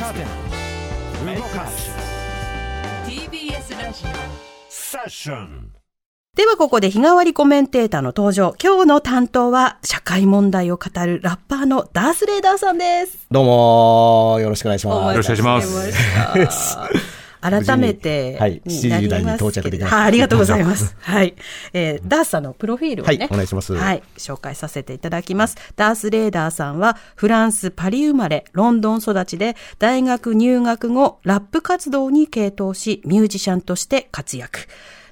若手動かす TBS ラジセッションではここで日替わりコメンテーターの登場。今日の担当は社会問題を語るラッパーのダースレーダーさんです。どうもよろしくお願いします。よろしくお願いします 改めてはいになりますけど7時台に到着できましありがとうございます。はい。えーダースさんのプロフィールをね、はいお願いしますはい、紹介させていただきます。ダース・レーダーさんは、フランス・パリ生まれ、ロンドン育ちで、大学入学後、ラップ活動に傾倒し、ミュージシャンとして活躍。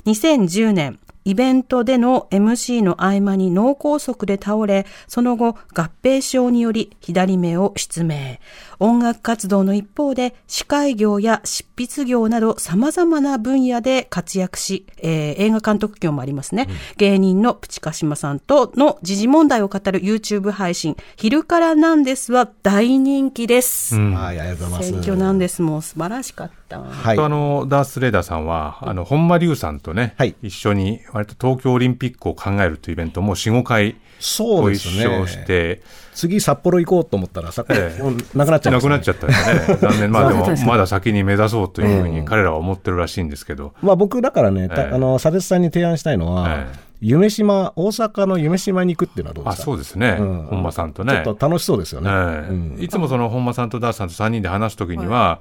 2010年、イベントでの MC の合間に脳梗塞で倒れ、その後合併症により左目を失明。音楽活動の一方で司会業や執筆業など様々な分野で活躍し、えー映画監督業もありますね。芸人のプチカシマさんとの時事問題を語る YouTube 配信、昼からなんですは大人気です。はい、ありがとうございます。選挙なんですもう素晴らしかった。はい。と。あのダース・レーダーさんは、あの本間龍さんとね、はい。一緒に割と東京オリンピックを考えるというイベントも4、5回そうですご一緒ね。して、次札幌行こうと思ったら、札幌、ええ。もうなくなっちゃいました、なくなっちゃったんですね。残念。まあでもまだ先に目指そうというふうに彼らは思ってるらしいんですけど、まあ僕だからね、たえ。えあの、佐哲さんに提案したいのは、ええ。夢島、大阪の夢島に行くっていうのはどうであ、すか？そうですね。うん。本間さんとね。ちょっと楽しそうですよね。ええ。うん。いつもその本間さんとダースさんと3人で話すときには、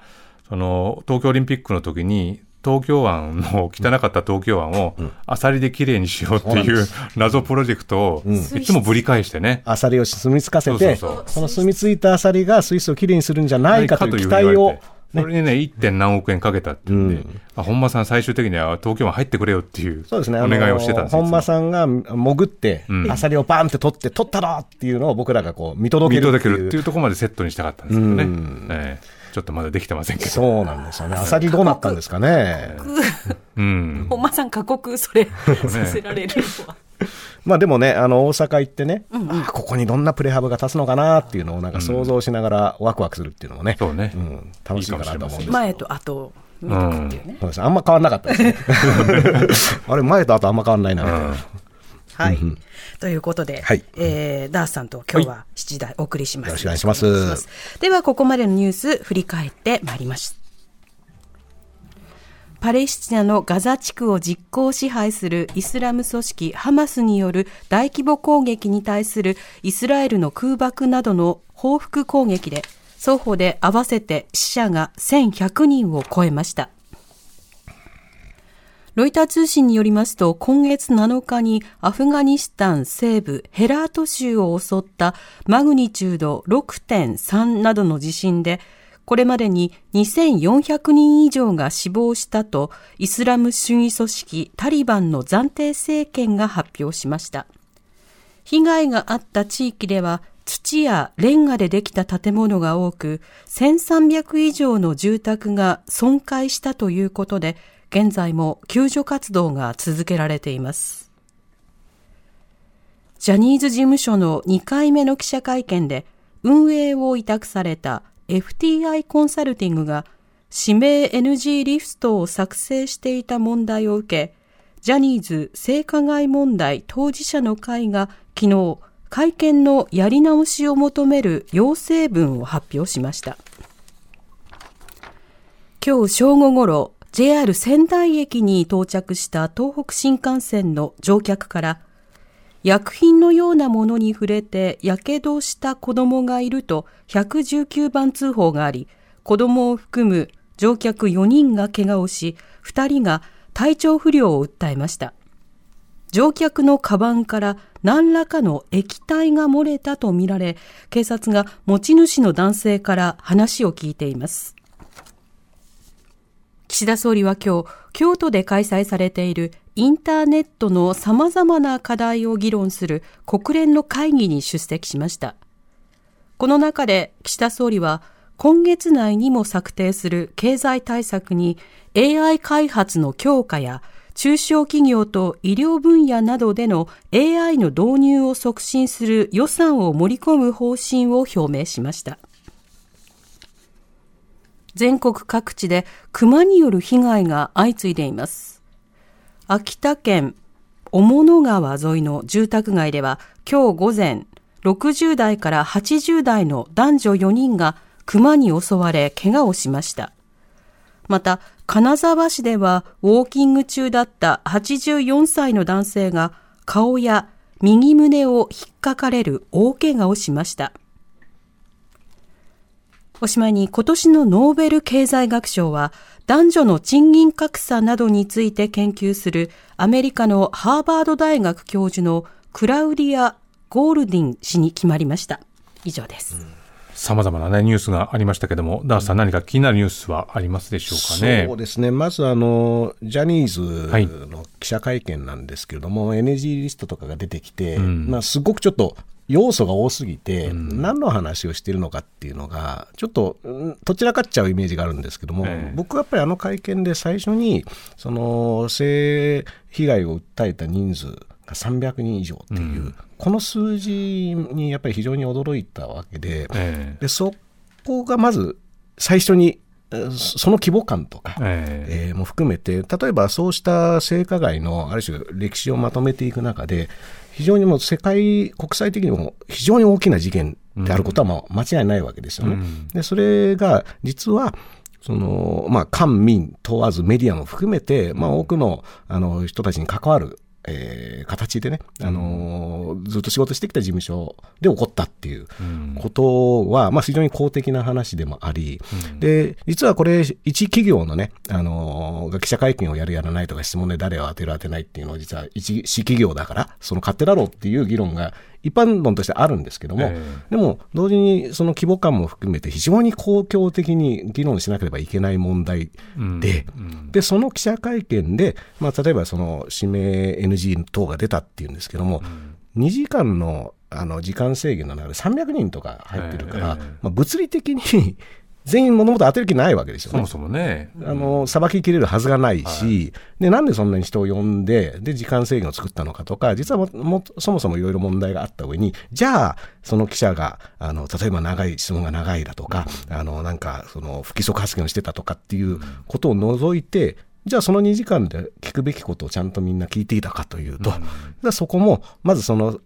その東京オリンピックの時に、東京湾の汚かった東京湾をアサリできれいにしようっていう謎プロジェクトをいつもぶり返してね。アサリを住み着かせて、その住み着いたアサリがスイスをきれいにするんじゃないかという期待を言われて、それにね、1. 点何億円かけたっていうんで、あ本間さん最終的には東京湾入ってくれよっていうそうですね、お願いをしてたんですよ。本間さんが潜って、うんアサリをバンって取って、取ったろっていうのを僕らがこう見届け見るっていう。届けるっていうところまでセットにしたかったんですけどね。うんええちょっとまだできてませんけど。そうなんですよね。アサリどうなったんですかね。うん。本間さん過酷それさせられるのは。まあでもね、あの、大阪行ってね、あここにどんなプレハブが立つのかなっていうのをなんか想像しながらワクワクするっていうのもね、そうね。うん、楽しいかなと思うんです前と後見とくっていうね。そうですあんま変わんなかったですね。あれ、前と後あんま変わんないなみたいな。はい。ということで、はいえーダースさんと今日は7時台お送りします。よろしくお願いしますでは、ここまでのニュース振り返ってまいります。パレスチナのガザ地区を実効支配するイスラム組織ハマスによる大規模攻撃に対するイスラエルの空爆などの報復攻撃で双方で合わせて死者が1100人を超えました。ロイター通信によりますと、今月7日にアフガニスタン西部ヘラート州を襲ったマグニチュード6.3などの地震で、これまでに2400人以上が死亡したと、イスラム主義組織タリバンの暫定政権が発表しました。被害があった地域では土やレンガでできた建物が多く、1300以上の住宅が損壊したということで、現在も救助活動が続けられています。ジャニーズ事務所の2回目の記者会見で、運営を委託された FTI コンサルティングが指名 NG リストを作成していた問題を受け、ジャニーズ性加害問題当事者の会が昨日、会見のやり直しを求める要請文を発表しました。今日正午ごろ、JR 仙台駅に到着した東北新幹線の乗客から、薬品のようなものに触れて火傷した子供がいると119番通報があり、子供を含む乗客4人が怪我をし、2人が体調不良を訴えました。乗客のカバンから何らかの液体が漏れたとみられ、警察が持ち主の男性から話を聞いています。岸田総理は今日、京都で開催されているインターネットの様々な課題を議論する国連の会議に出席しました。この中で岸田総理は、今月内にも策定する経済対策に AI 開発の強化や中小企業と医療分野などでの AI の導入を促進する予算を盛り込む方針を表明しました。全国各地で熊による被害が相次いでいます。秋田県雄物川沿いの住宅街では今日午前60代から80代の男女4人が熊に襲われ怪我をしました。また、金沢市ではウォーキング中だった84歳の男性が顔や右胸を引っかかれる大怪我をしました。おしまいに今年のノーベル経済学賞は男女の賃金格差などについて研究するアメリカのハーバード大学教授のクラウディア・ゴールディン氏に決まりました。以上です。さまざまな、ね、ニュースがありましたけども、ダースさん、何か気になるニュースはありますでしょうかね？そうですね、まずあのジャニーはいズの記者会見なんですけれども、NG リストとかが出てきて、んまあ、すごくちょっと要素が多すぎて、何の話をしているのかっていうのが、ちょっとうんどちらかっちゃうイメージがあるんですけども、ええ。僕はやっぱりあの会見で最初に、その性被害を訴えた人数が300人以上っていう、この数字にやっぱり非常に驚いたわけで、えでそこがまず最初に、えーそその規模感とか、も含めて、例えばそうした性加害のある種歴史をまとめていく中で、非常にもう世界、国際的にも非常に大きな事件であることはまあ間違いないわけですよね。うんでそれが実はそのまあ、官民問わずメディアも含めて、まあ、多くのあの人たちに関わる、えー形でね、あのーずっと仕事してきた事務所で起こったっていううん。ことは、まあ、非常に公的な話でもあり、で、実はこれ、一企業のね、あのーが記者会見をやるやらないとか質問で誰を当てる当てないっていうのは実は一私企業だから、その勝手だろうっていう議論が一般論としてあるんですけども、えでも同時にその規模感も含めて非常に公共的に議論しなければいけない問題で、で、その記者会見で、まあ、例えばその指名 NG 等が出たっていうんですけども、2時間のあの時間制限の中で300人とか入ってるから、ええ。まあ、物理的に全員物事当てる気ないわけですよね。そもそもね。あの、裁ききれるはずがないし、で、なんでそんなに人を呼んで、で、時間制限を作ったのかとか、実はも、もそもそもいろいろ問題があった上に、じゃあ、その記者が、あの、例えば長い、質問が長いだとか、あの、なんか、その、不規則発言をしてたとかっていうことを除いて、じゃあその2時間で聞くべきことをちゃんとみんな聞いていたかというと、じゃあそこも、まずその、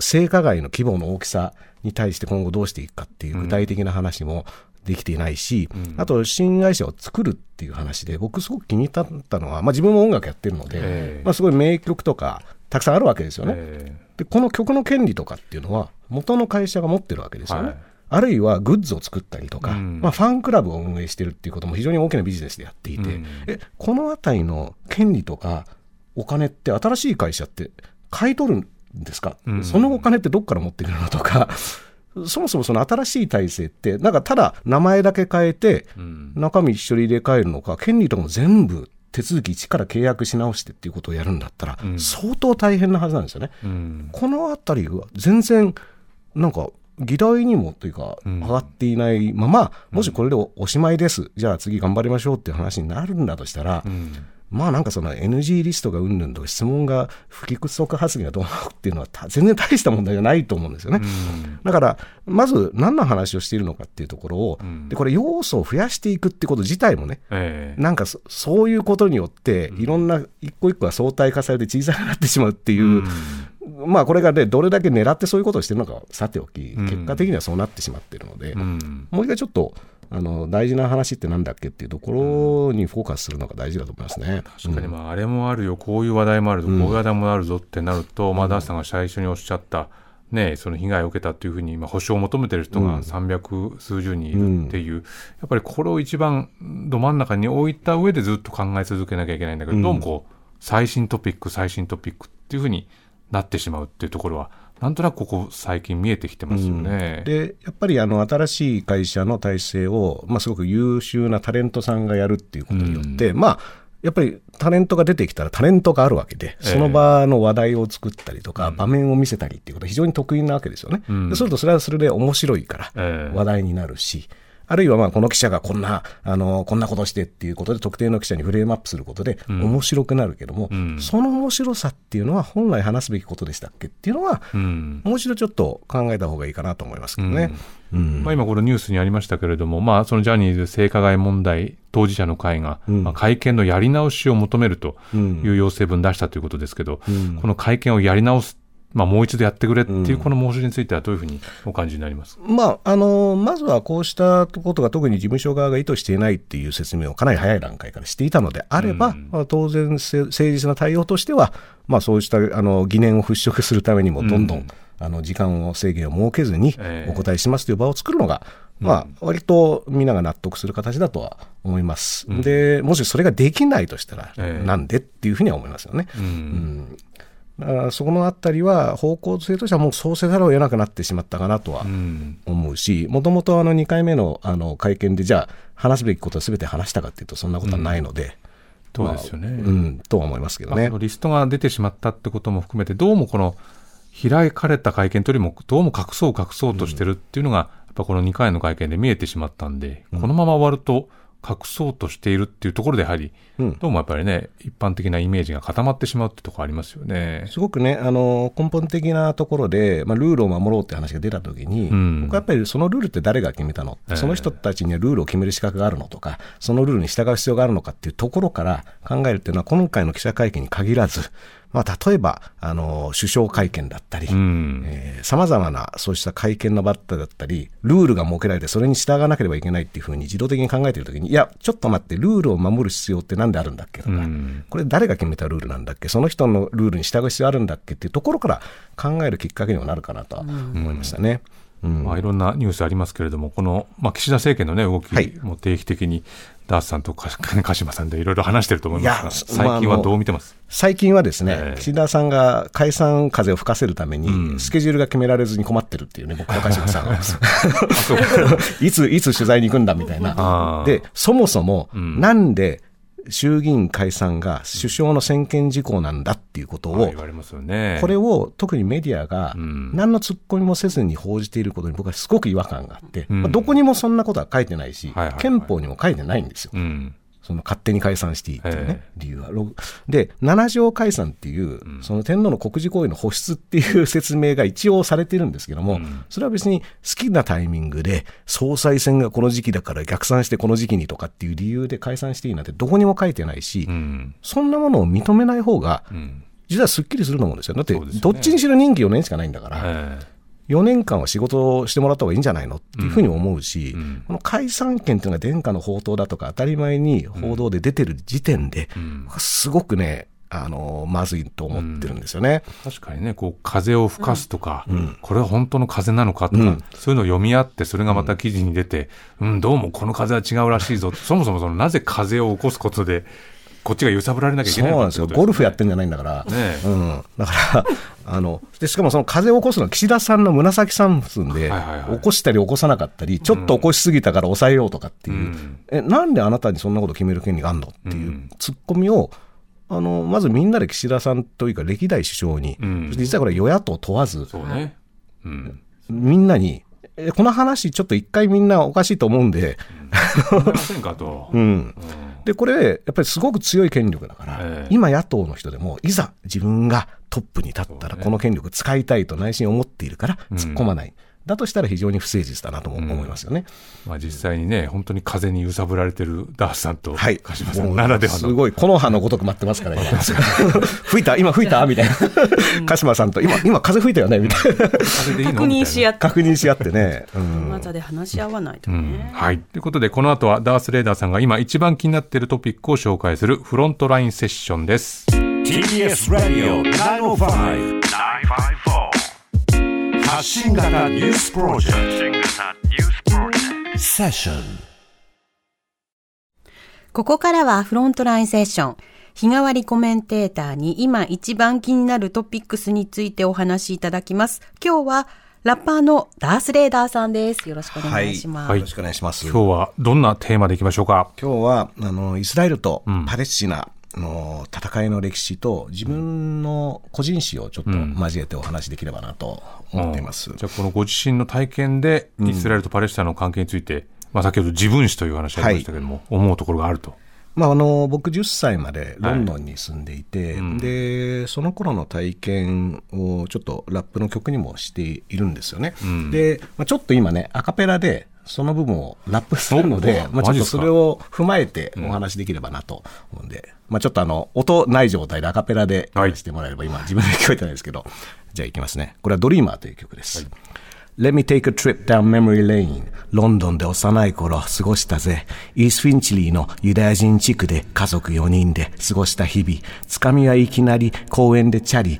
性加害の規模の大きさに対して今後どうしていくかっていう具体的な話もできていないし、あと新会社を作るっていう話で僕すごく気に入ったのは、まあ、自分も音楽やってるので、ええ。まあ、すごい名曲とかたくさんあるわけですよね。えでこの曲の権利とかっていうのは元の会社が持ってるわけですよね。はい。あるいはグッズを作ったりとか、うん。まあ、ファンクラブを運営してるっていうことも非常に大きなビジネスでやっていて、うん。えこのあたりの権利とかお金って新しい会社って買い取るんですか、うん。そのお金ってどっから持ってくるのとかそもそもその新しい体制ってなんかただ名前だけ変えてうん。中身一緒に入れ替えるのか権利とかも全部手続き一から契約し直してっていうことをやるんだったら、うん。相当大変なはずなんですよね。うん。このあたりは全然なんか議題にもというかうん。上がっていないまま、もしこれでおおしまいです、じゃあ次頑張りましょうっていう話になるんだとしたら、うんまあなんかその NG リストがうんぬんとか質問が不規則発言がどうのっていうのはた全然大した問題じゃないと思うんですよね。うん。だから、まず何の話をしているのかっていうところを、うん。でこれ要素を増やしていくってこと自体もね、ええ。なんかそそういうことによって、いろんな一個一個が相対化されて小さくなってしまうっていう、まあこれがね、どれだけ狙ってそういうことをしてるのかはさておき、うん。結果的にはそうなってしまってるので、うん。もう一回ちょっと、あの大事な話ってなんだっけっていうところにフォーカスするのが大事だと思いますね。確かに、まあ、あれもあるよ、こういう話題もあるぞ、こういう話題もあるぞってなると、まあ、ダースさんが最初におっしゃった、ね、その被害を受けたというふうに、まあ、補償を求めてる人が300数十人いるっていう、やっぱりこれを一番ど真ん中に置いた上でずっと考え続けなきゃいけないんだけど、どうもこう、最新トピック、最新トピックっていうふうになってしまうっていうところは、なんとなくここ最近見えてきてますよね。でやっぱりあの新しい会社の体制を、まあ、すごく優秀なタレントさんがやるっていうことによって、まあやっぱりタレントが出てきたらタレントがあるわけで、その場の話題を作ったりとか、場面を見せたりっていうことは非常に得意なわけですよね。うん。でそうするとそれはそれで面白いから、ええ。話題になるし、あるいはまあこの記者がこんな、あの、こんなことしてっていうことで特定の記者にフレームアップすることで面白くなるけども、うん。その面白さっていうのは本来話すべきことでしたっけっていうのは、うん。もう一度ちょっと考えた方がいいかなと思いますけどね。うん。まあ、今このニュースにありましたけれども、まあ、そのジャニーズ性加害問題当事者の会が、うん。まあ、会見のやり直しを求めるとうん。いう要請文出したということですけど、うん。この会見をやり直すまあ、もう一度やってくれっていうこの申し出についてはどういうふうにお感じになります？か、まあ、あのまずはこうしたことが特に事務所側が意図していないっていう説明をかなり早い段階からしていたのであれば、うん。まあ、当然、せ誠実な対応としては、まあ、そうしたあの疑念を払拭するためにも、どんどん、うん。あの時間を制限を設けずにええ。お答えしますという場を作るのが、まあ、割とみんなが納得する形だとは思います。うん。でもしそれができないとしたら、ええ。なんでっていうふうには思いますよね。うんうんだからそこのあたりは方向性としてはもうそうせざるを得なくなってしまったかなとはうん思うし、もともとあの2回目のあの会見で、じゃあ、話すべきことはすべて話したかっていうと、そんなことはないので、そうですよね。まあうん、とは思いますけどね。リストが出てしまったってことも含めて、どうもこの開かれた会見というよりも、どうも隠そう隠そうとしてるっていうのが、やっぱこの2回の会見で見えてしまったんで、このまま終わると、隠そうとしているっていうところで、やはり、うん。どうもやっぱりね、一般的なイメージが固まってしまうってところありますよね。すごくね、あの根本的なところで、まあ、ルールを守ろうって話が出たときに、うん。僕はやっぱりそのルールって誰が決めたの、ええ。その人たちにはルールを決める資格があるのとか、そのルールに従う必要があるのかっていうところから考えるっていうのは、今回の記者会見に限らず、まあ、例えばあの首相会見だったり、うん。さまざまなそうした会見のバッタだったり、ルールが設けられて、それに従わなければいけないっていうふうに自動的に考えているときに、いや、ちょっと待って、ルールを守る必要ってなんであるんだっけとか、うんこれ誰が決めたルールなんだっけ、その人のルールに従う必要あるんだっけっていうところから考えるきっかけにもなるかなとは思いましたね。うんまあ、いろんなニュースありますけれども、この、まあ、岸田政権のね、動きはいも定期的に、ダースさんとか鹿島さんでいろいろ話してると思いますが、最近はどう見てます、最近はですね、ええ。岸田さんが解散風を吹かせるために、うん。スケジュールが決められずに困ってるっていうね、僕の鹿島さんが。いつ、いつ取材に行くんだみたいあなー。で、そもそも、うん。なんで衆議院解散が首相の専権事項なんだっていうことをまあ言、われますよね。これを特にメディアがうん何の突っ込みもせずに報じていることに僕はすごく違和感があって、どこにもそんなことは書いてないし憲法にも書いてないんですよ。うん。その勝手に解散していいっていうねえ、理由は。ろで、七条解散っていう、その天皇の国事行為の保出っていう説明が一応されてるんですけども、うんそれは別に好きなタイミングで、総裁選がこの時期だから逆算してこの時期にとかっていう理由で解散していいなんてどこにも書いてないし、うん。そんなものを認めない方が、うん。実はすっきりすると思うんですよ。だって、どっちにしろ任期4年しかないんだから、え4年間は仕事をしてもらった方がいいんじゃないのっていうふうに思うし、うん。この解散権っていうのが殿下の宝刀だとか当たり前に報道で出てる時点で、ん。すごくね、あのまずいと思ってるんですよね。確かにね、こう、風を吹かすとか、これは本当の風なのかとか、うん。そういうのを読み合って、それがまた記事に出て、うん、どうもこの風は違うらしいぞ。そもそもその、なぜ風を起こすことで、こっちが揺さぶられなきゃいけないそうなんですよ。ゴルフやってんじゃないんだから。ねえうん。だから、あの、で、しかもその風を起こすのは岸田さんの紫三分で、起こしたり起こさなかったり、ちょっと起こしすぎたから抑えようとかっていう、うんえ、なんであなたにそんなこと決める権利があるの？っていううんツッコミを、あの、まずみんなで岸田さんというか歴代首相に、うん実はこれ与野党問わず、ね。うん。みんなに、えこの話ちょっと一回みんなおかしいと思うんで、思いませんかと。うん。で、これ、やっぱりすごく強い権力だから、ええ。今野党の人でも、いざ自分がトップに立ったら、この権力使いたいと内心思っているから、うん。突っ込まない。だとしたら非常に不誠実だなとも思いますよね。まあ実際にね、本当に風に揺さぶられてるダースさんと、はい。鹿島さんならではの。すごい、木の葉のごとく待ってますから、今 吹いた今吹いたみたいな。鹿島さんと、今、今風吹いたよねみたいな。確認し合っって、確認し合ってね。うんまで話し合わないとうんね。はい。ということで、この後はダース・レーダーさんが今一番気になっているトピックを紹介するフロントラインセッションです。TBS Radio 905 954発信型ニュースプロジェクトセッションここからはフロントラインセッション。日替わりコメンテーターに今一番気になるトピックスについてお話しいただきます。今日はラッパーのダース・レーダーさんです。よろしくお願いします。はいよろしくお願いします。今日はどんなテーマでいきましょうか？今日はあのイスラエルとうんパレスチナの戦いの歴史と自分の個人史をちょっとうん交えてお話しできればなと思っています。うんじゃあ、このご自身の体験で、イスラエルとパレスチナの関係について、まあ先ほど自分史という話ありましたけれども、思うところがあると。まあ、あの僕10歳までロンドンに住んでいて、うんでその頃の体験をちょっとラップの曲にもしているんですよね。うんで、まあ、ちょっと今ねアカペラでその部分をラップするので、まあ、ちょっとそれを踏まえてお話しできればなと思うんで、まあ、ちょっとあの、音ない状態でアカペラではいやらせてもらえれば、今自分で聞こえてないですけど、じゃあいきますね。これはドリーマーという曲です。Let me take a trip down memory lane. ロンドンで幼い頃過ごしたぜ。イース・フィンチリーのユダヤ人地区で家族4人で過ごした日々。つかみはいきなり公園でチャリ。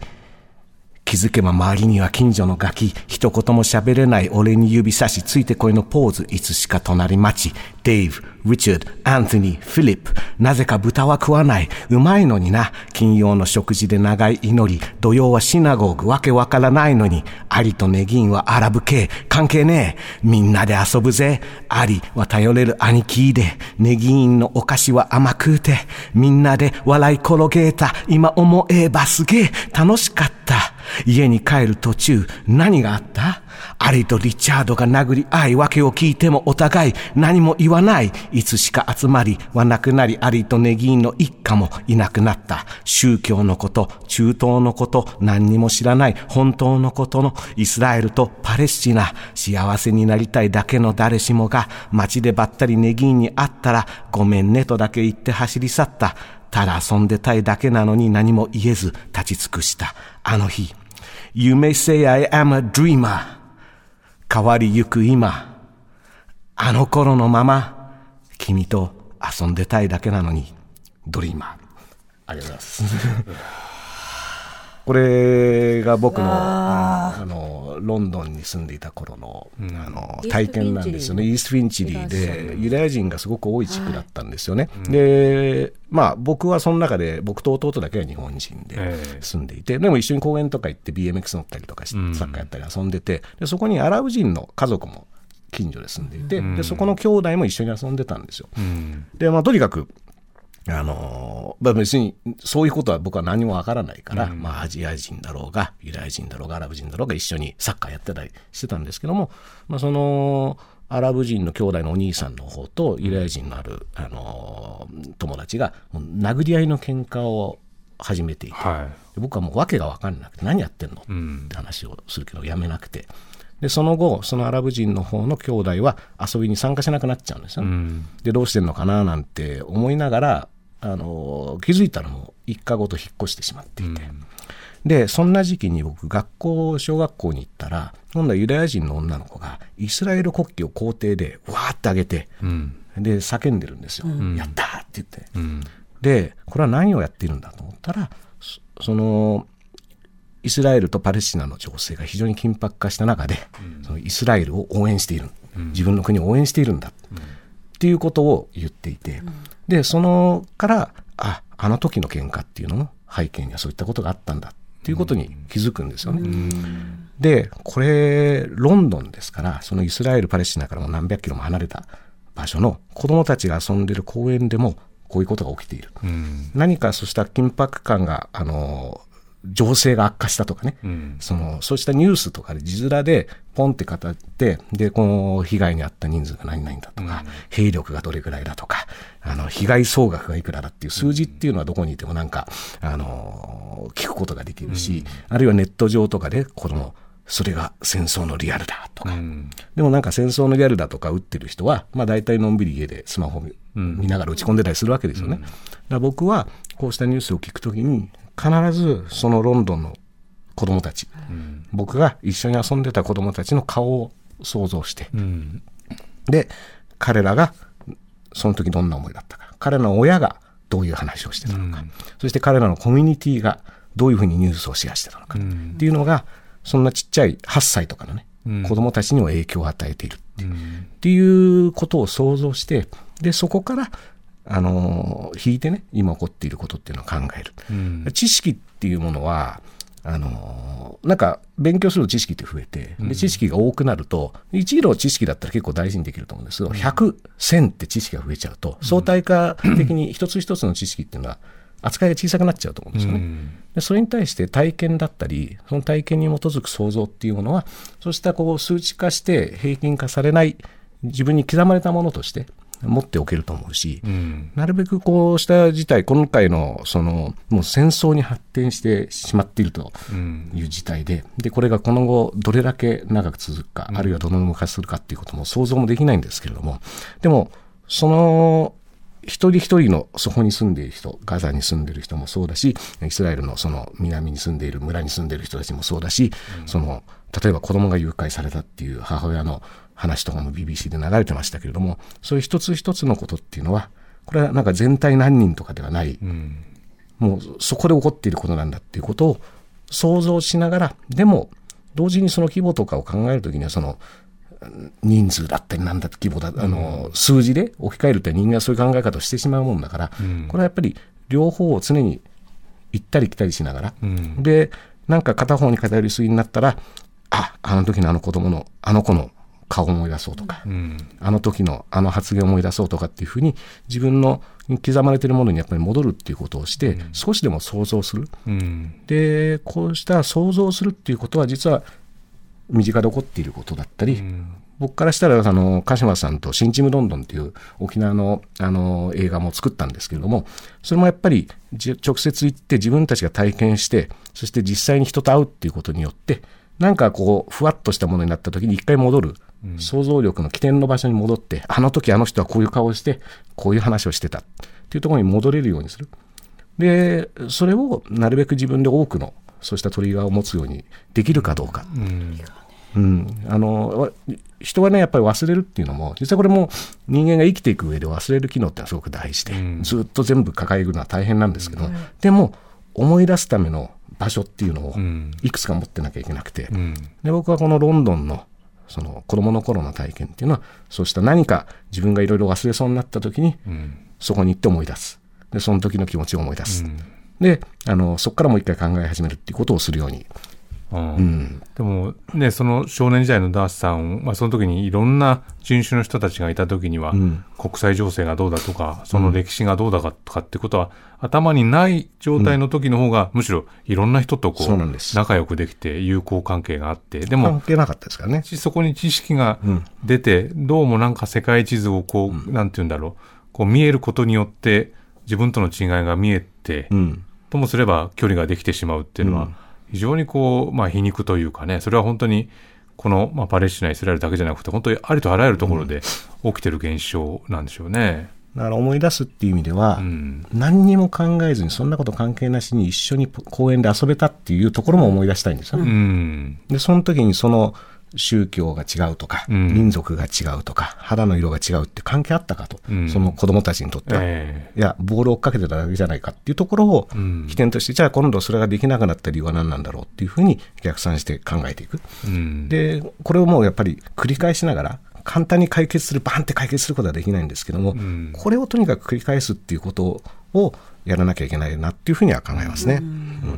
気づけば周りには近所のガキ、一言も喋れない俺に指差し、ついてこいのポーズ、いつしか隣町、デイブ、リチャード、アントニー、フィリップ、なぜか豚は食わない、うまいのにな、金曜の食事で長い祈り、土曜はシナゴーグ、わけわからないのに、アリとネギンはアラブ系、関係ねえ、みんなで遊ぶぜ、アリは頼れる兄貴で、ネギーンのお菓子は甘くて、みんなで笑い転げた、今思えばすげえ、楽しかった。家に帰る途中、何があった？アリとリチャードが殴り合い、訳を聞いてもお互い何も言わない。いつしか集まりはなくなり、アリとネギーンの一家もいなくなった。宗教のこと、中東のこと、何にも知らない本当のことのイスラエルとパレスチナ。幸せになりたいだけの誰しもが、街でばったりネギーンに会ったら、ごめんねとだけ言って走り去った。ただ遊んでたいだけなのに何も言えず立ち尽くした。あの日。You may say I am a dreamer. 変わりゆく今。あの頃のまま、君と遊んでたいだけなのに、ドリーマー。ありがとうございます。これが僕のあ。のロンドンに住んでいた頃の,、あの体験なんですよね、イースト・フィンチリーで、ユダヤ人がすごく多い地区だったんですよね。で、まあ、僕はその中で、僕と弟だけが日本人でええ。住んでいて、でも一緒に公園とか行って BMX 乗ったりとかして、サッカーやったり遊んでて、でそこにアラブ人の家族も近所で住んでいて、でそこの兄弟も一緒に遊んでたんですよ。うん。で、まあ、とにかく、あのーまあ、別にそういうことは僕は何もわからないから、まあ、アジア人だろうが、ユダヤ人だろうが、アラブ人だろうが一緒にサッカーやってたりしてたんですけども、まあ、その、アラブ人の兄弟のお兄さんの方とユダヤ人のある、あのー友達が殴り合いの喧嘩を始めていて、はで僕はもう訳が分かんなくて何やってんの？ん。って話をするけどやめなくてでその後そのアラブ人の方の兄弟は遊びに参加しなくなっちゃうんですよい。うね、ん。でどうしてんのかななんて思いながらあの気づいたらもう一家ごと引っ越してしまっていて、でそんな時期に僕学校小学校に行ったら今度はユダヤ人の女の子がイスラエル国旗を校庭でわーって上げて、うん。で叫んでるんですよ、やったーって言って、うん。でこれは何をやっているんだと思ったらそそのイスラエルとパレスチナの情勢が非常に緊迫化した中で、そのイスラエルを応援している、自分の国を応援しているんだ、っていうことを言っていて、でそのからああの時の喧嘩っていうのも背景にはそういったことがあったんだ。っていうことに気づくんですよね。でこれロンドンですからそのイスラエルパレスチナからも何百キロも離れた場所の子どもたちが遊んでる公園でもこういうことが起きている。うん。何かそうした緊迫感が、あの、情勢が悪化したとかね、うん。その、そうしたニュースとかで字面でポンって語って、で、この被害に遭った人数が何々だとか、兵力がどれぐらいだとか、あの、被害総額がいくらだっていう数字っていうのはどこにいてもなんか、あの、聞くことができるし、あるいはネット上とかで、この、それが戦争のリアルだとか、うん。でもなんか戦争のリアルだとか打ってる人は、まあ大体のんびり家でスマホ見見ながら打ち込んでたりするわけですよね。だ僕はこうしたニュースを聞くときに、必ずそのロンドンの子供たち、僕が一緒に遊んでた子供たちの顔を想像して、うん。で、彼らがその時どんな思いだったか、彼らの親がどういう話をしてたのか、そして彼らのコミュニティがどういうふうにニュースをシェアしてたのか、っていうのが、そんなちっちゃい8歳とかのね、子供たちにも影響を与えているっていうことを想像して、で、そこから、あのー引いてね、今起こっていることっていうのを考える。うん。知識っていうものは、あのーなんか勉強すると知識って増えて、で知識が多くなると、1キ知識だったら結構大事にできると思うんですけど、100、1000って知識が増えちゃうと、相対化的に一つ一つの知識っていうのは、扱いが小さくなっちゃうと思うんですよね。でそれに対して体験だったり、その体験に基づく想像っていうものは、そうしたこう数値化して平均化されない、自分に刻まれたものとして、持っておけると思うし、うん。なるべくこうした事態、今回のそのもう戦争に発展してしまっているとうん。いう事態で、でこれがこの後、どれだけ長く続くか、あるいはどのぐらい化するかっていうことも想像もできないんですけれども、でも、その一人一人のそこに住んでいる人、ガザに住んでいる人もそうだし、イスラエルのその南に住んでいる村に住んでいる人たちもそうだし、その例えば子供が誘拐されたっていう母親の話とかも BBC で流れてましたけれども、そういう一つ一つのことっていうのは、これはなんか全体何人とかではない、うん。もうそこで起こっていることなんだっていうことを想像しながら、でも同時にその規模とかを考えるときには、そのうん人数だったり、なんだって規模だ、あの、数字で置き換えるって人間はそういう考え方をしてしまうもんだから、うん。これはやっぱり両方を常に行ったり来たりしながら、うん。で、なんか片方に偏りすぎになったら、あ、あの時のあの子供の、あの子の顔を思い出そうとか、うん。あの時のあの発言を思い出そうとかっていうふうに自分の刻まれてるものにやっぱり戻るっていうことをして、少しでも想像する。うん。で、こうした想像するっていうことは実は身近で起こっていることだったり、うん。僕からしたらあの鹿島さんと「新チームロンドン」っていう沖縄のあの映画も作ったんですけれどもそれもやっぱりじ直接行って自分たちが体験してそして実際に人と会うっていうことによってなんかこうふわっとしたものになった時に一回戻る、想像力の起点の場所に戻ってあの時あの人はこういう顔をしてこういう話をしてた。っていうところに戻れるようにする。でそれをなるべく自分で多くのそうしたトリガーを持つようにできるかどうか。うん。うん、あのわ人はねやっぱり忘れるっていうのも実はこれも人間が生きていく上で忘れる機能ってのはすごく大事で、うん。ずっと全部抱えるのは大変なんですけど、でも思い出すための場所っていうのをうん。いくつか持ってなきゃいけなくて、うん。で僕はこのロンドンのその子供の頃の体験っていうのはそうした何か自分がいろいろ忘れそうになった時にうん。そこに行って思い出す。でその時の気持ちを思い出す、うん。であのそこからもう一回考え始めるっていうことをするように、うん。うん。でもね、その少年時代のダースさん、まあ、その時にいろんな人種の人たちがいた時には、ん。国際情勢がどうだとか、その歴史がどうだかとかってことは、頭にない状態の時の方が、むしろいろんな人とこそう仲良くできて友好関係があって、でも関、係なかったですからね。そこに知識が出て、どうもなんか世界地図をこう、なんて言うんだろう、こう見えることによって、自分との違いが見えて、うん。ともすれば距離ができてしまうっていうのは、非常にこう、まあ皮肉というかね、それは本当に、この、まあ、パレスチナ、イスラエルだけじゃなくて、本当にありとあらゆるところで起きてる現象なんでしょうね。だから思い出すっていう意味では、うん。何にも考えずに、そんなこと関係なしに一緒に公園で遊べたっていうところも思い出したいんですよね。うん。で、その時にその宗教が違うとか、うん。民族が違うとか、肌の色が違うって関係あったかと、うん。その子供たちにとっては。えいや、ボールを追っかけてただけじゃないかっていうところをうん。起点として、じゃあ今度それができなくなった理由は何なんだろうっていうふうに逆算して考えていく。で、これをもうやっぱり繰り返しながら、簡単に解決する、バンって解決することはできないんですけども、ん。これをとにかく繰り返すっていうことをやらなきゃいけないなっていうふうには考えますね。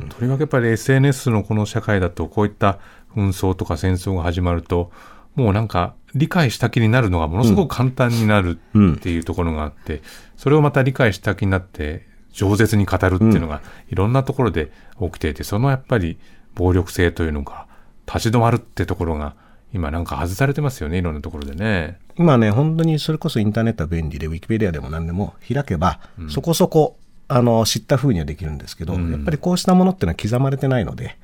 とにかくやっぱり SNS のこの社会だと、こういった紛争とか戦争が始まると、もうなんか理解した気になるのがものすごく簡単になるっていうところがあって、それをまた理解した気になって、饒舌に語るっていうのがいろんなところで起きていて、そのやっぱり暴力性というのが立ち止まるってところが今なんか外されてますよね、いろんなところでね。今ね、本当にそれこそインターネットは便利で、ウィキペディアでも何でも開けば、そこそこ、あの、知った風にはできるんですけど、やっぱりこうしたものっていうのは刻まれてないので、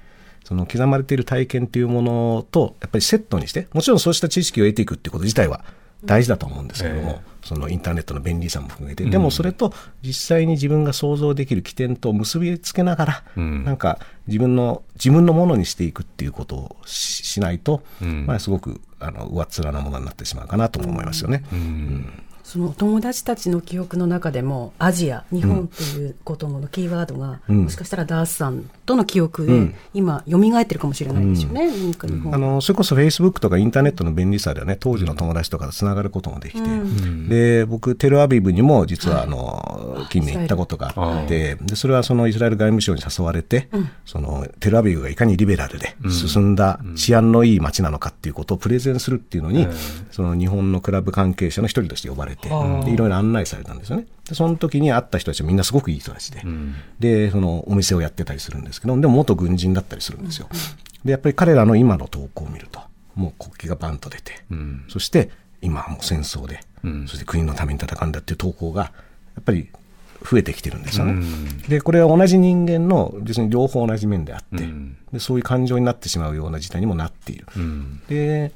その刻まれている体験っていうものと、やっぱりセットにして、もちろんそうした知識を得ていくってこと自体は大事だと思うんですけども、えそのインターネットの便利さも含めて、でもそれと実際に自分が想像できる起点と結びつけながら、うん。なんか自分の、自分のものにしていくっていうことをししないと、ん。まあすごく、あの、上っ面なものになってしまうかなとも思いますよね。そのお友達たちの記憶の中でもアジア日本っていうことのキーワードが、ん。もしかしたらダースさんとの記憶で今蘇ってるかもしれないですよね、何か日本あのそれこそフェイスブックとかインターネットの便利さではね、当時の友達とかとつながることもできて、で僕、テルアビブにも実はあの、近年行ったことがあって、でそれはそのイスラエル外務省に誘われて、そのテルアビブがいかにリベラルで進んだ治安のいい街なのかっていうことをプレゼンするっていうのに、その日本のクラブ関係者の一人として呼ばれて、でいろいろ案内されたんですよね。でその時に会った人たちはみんなすごくいい人たちで、で、そのお店をやってたりするんですけど、でも元軍人だったりするんですよ。で、やっぱり彼らの今の投稿を見ると、もう国旗がバンと出て、そして今はもう戦争で、うんそして国のために戦うんだっていう投稿がやっぱり増えてきてるんですよね。うんでこれは同じ人間の別に両方同じ面であって、うんでそういう感情になってしまうような事態にもなっている。うんで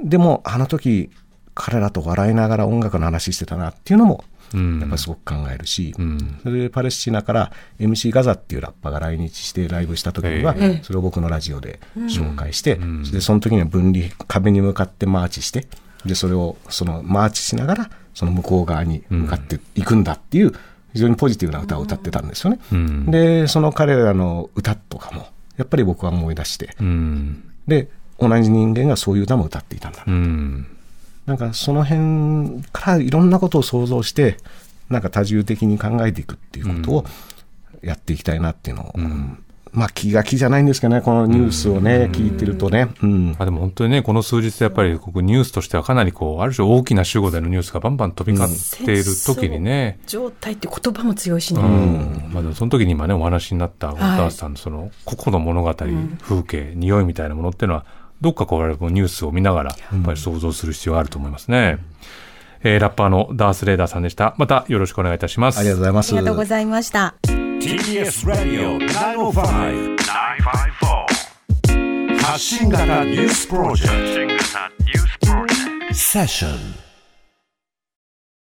でもあの時彼らと笑いながら音楽の話してたなっていうのもうん。やっぱりすごく考えるし、うん。それでパレスチナから MC ガザっていうラッパーが来日してライブした時には、えそれを僕のラジオで紹介して、ん。それでその時には分離壁に向かってマーチしてでそれをそのマーチしながらその向こう側に向かっていくんだっていう非常にポジティブな歌を歌ってたんですよね。うん。でその彼らの歌とかもやっぱり僕は思い出してうん。で同じ人間がそういう歌も歌っていたんだな。うんなんかその辺からいろんなことを想像して、なんか多重的に考えていくっていうことをやっていきたいなっていうのを、まあ気が気じゃないんですけどね、このニュースをね、聞いてるとね。うん。あでも本当にね、この数日やっぱりここニュースとしてはかなりこう、ある種大きな主語でのニュースがバンバン飛び交っている時にね、状態って言葉も強いしね。うん。まあ、でもその時に今ね、お話になった、ウォータースさんのその、個々の物語、風景、匂いみたいなものっていうのは、どっかこう、我々もニュースを見ながら、やっぱり想像する必要があると思いますね。えーラッパーのダース・レーダーさんでした。またよろしくお願いいたします。ありがとうございます。ありがとうございました。TBS Radio 905 954発信型ニュースプロジェクト発信型ニュ